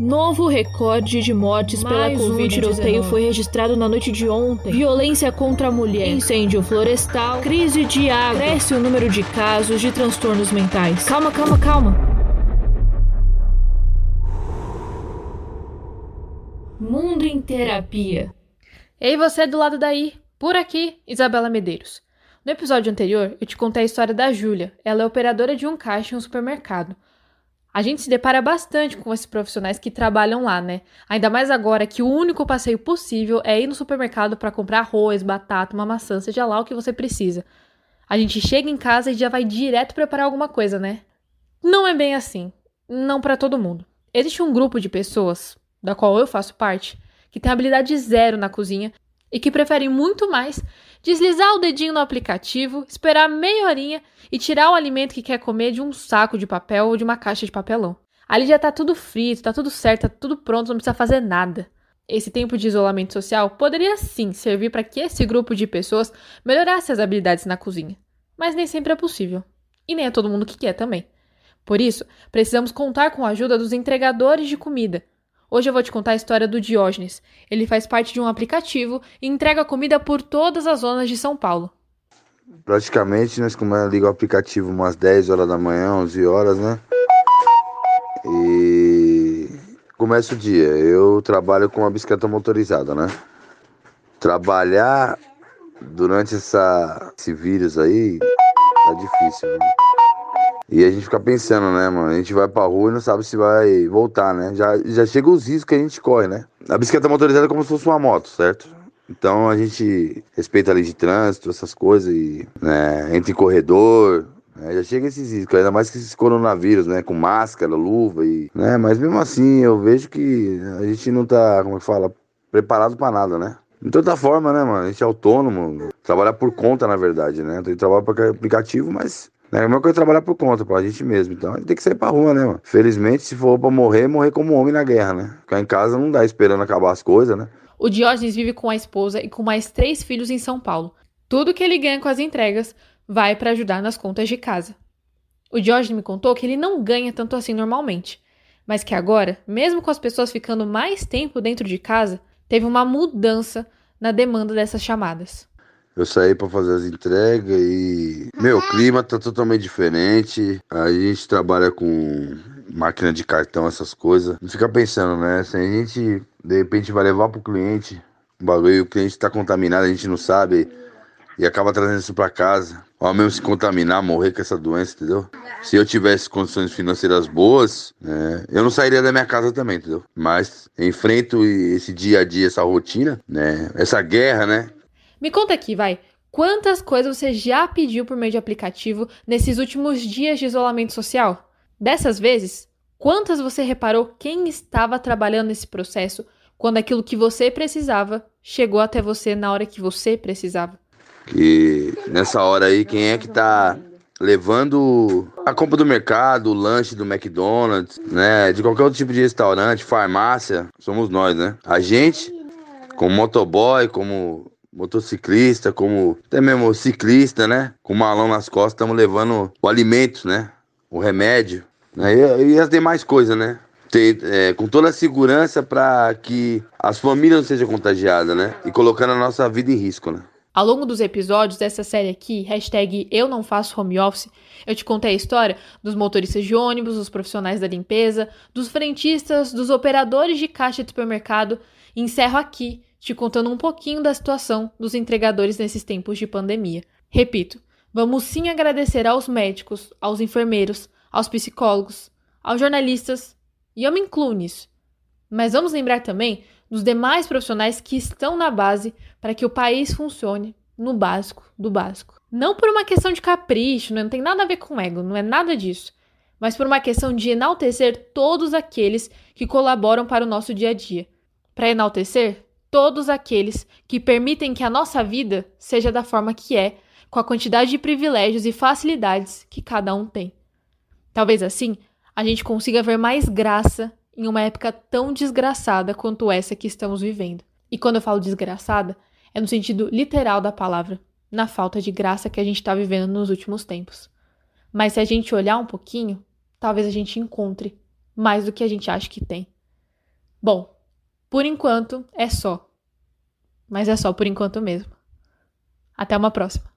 Novo recorde de mortes pela Mais um Covid. tiroteio foi registrado na noite de ontem. Violência contra a mulher, incêndio florestal, crise de água. Cresce o número de casos de transtornos mentais. Calma, calma, calma. Mundo em terapia. Ei, você do lado daí, por aqui, Isabela Medeiros. No episódio anterior, eu te contei a história da Júlia. Ela é operadora de um caixa em um supermercado. A gente se depara bastante com esses profissionais que trabalham lá, né? Ainda mais agora que o único passeio possível é ir no supermercado para comprar arroz, batata, uma maçã, seja lá o que você precisa. A gente chega em casa e já vai direto preparar alguma coisa, né? Não é bem assim. Não para todo mundo. Existe um grupo de pessoas, da qual eu faço parte, que tem habilidade zero na cozinha e que preferem muito mais deslizar o dedinho no aplicativo, esperar meia horinha e tirar o alimento que quer comer de um saco de papel ou de uma caixa de papelão. Ali já tá tudo frito, tá tudo certo, tá tudo pronto, não precisa fazer nada. Esse tempo de isolamento social poderia sim servir para que esse grupo de pessoas melhorasse as habilidades na cozinha. Mas nem sempre é possível. E nem é todo mundo que quer também. Por isso, precisamos contar com a ajuda dos entregadores de comida, Hoje eu vou te contar a história do Diógenes. Ele faz parte de um aplicativo e entrega comida por todas as zonas de São Paulo. Praticamente nós ligamos o aplicativo umas 10 horas da manhã, 11 horas, né? E começa o dia. Eu trabalho com uma bicicleta motorizada, né? Trabalhar durante essa, esse vírus aí tá difícil, né? E a gente fica pensando, né, mano? A gente vai pra rua e não sabe se vai voltar, né? Já, já chega os riscos que a gente corre, né? A bicicleta motorizada é como se fosse uma moto, certo? Então a gente respeita a lei de trânsito, essas coisas, e né, entra em corredor, né? já chega esses riscos, ainda mais que esses coronavírus, né? Com máscara, luva e. Né? Mas mesmo assim, eu vejo que a gente não tá, como é que fala, preparado para nada, né? De toda forma, né, mano? A gente é autônomo, trabalhar por conta, na verdade, né? Gente trabalha para aplicativo, mas é a mesma coisa trabalhar por conta, pra gente mesmo. Então a gente tem que sair pra rua, né, mano? Felizmente, se for pra morrer, morrer como homem na guerra, né? Ficar em casa não dá esperando acabar as coisas, né? O Diógenes vive com a esposa e com mais três filhos em São Paulo. Tudo que ele ganha com as entregas vai para ajudar nas contas de casa. O Diógenes me contou que ele não ganha tanto assim normalmente, mas que agora, mesmo com as pessoas ficando mais tempo dentro de casa, teve uma mudança na demanda dessas chamadas. Eu saí para fazer as entregas e. Meu, o clima tá totalmente diferente. A gente trabalha com máquina de cartão, essas coisas. Não fica pensando, né? Se a gente de repente vai levar pro cliente o bagulho e o cliente tá contaminado, a gente não sabe. E acaba trazendo isso para casa. Ou mesmo se contaminar, morrer com essa doença, entendeu? Se eu tivesse condições financeiras boas, né, eu não sairia da minha casa também, entendeu? Mas enfrento esse dia a dia, essa rotina, né? Essa guerra, né? Me conta aqui, vai. Quantas coisas você já pediu por meio de aplicativo nesses últimos dias de isolamento social? Dessas vezes, quantas você reparou quem estava trabalhando nesse processo quando aquilo que você precisava chegou até você na hora que você precisava? E nessa hora aí, quem é que tá levando a compra do mercado, o lanche do McDonald's, né? De qualquer outro tipo de restaurante, farmácia, somos nós, né? A gente, como motoboy, como motociclista, como até mesmo ciclista, né? Com malão nas costas, estamos levando o alimento, né? O remédio, né? E, e as demais coisas, né? Ter, é, com toda a segurança para que as famílias não sejam contagiadas, né? E colocando a nossa vida em risco, né? Ao longo dos episódios dessa série aqui, hashtag Eu Não Faço Home Office, eu te contei a história dos motoristas de ônibus, dos profissionais da limpeza, dos frentistas, dos operadores de caixa de supermercado e encerro aqui te contando um pouquinho da situação dos entregadores nesses tempos de pandemia. Repito, vamos sim agradecer aos médicos, aos enfermeiros, aos psicólogos, aos jornalistas, e eu me incluo nisso. Mas vamos lembrar também dos demais profissionais que estão na base para que o país funcione no básico do básico. Não por uma questão de capricho, não tem nada a ver com ego, não é nada disso, mas por uma questão de enaltecer todos aqueles que colaboram para o nosso dia a dia. Para enaltecer todos aqueles que permitem que a nossa vida seja da forma que é, com a quantidade de privilégios e facilidades que cada um tem. Talvez assim a gente consiga ver mais graça em uma época tão desgraçada quanto essa que estamos vivendo. E quando eu falo desgraçada, é no sentido literal da palavra, na falta de graça que a gente está vivendo nos últimos tempos. Mas se a gente olhar um pouquinho, talvez a gente encontre mais do que a gente acha que tem. Bom, por enquanto é só. Mas é só por enquanto mesmo. Até uma próxima.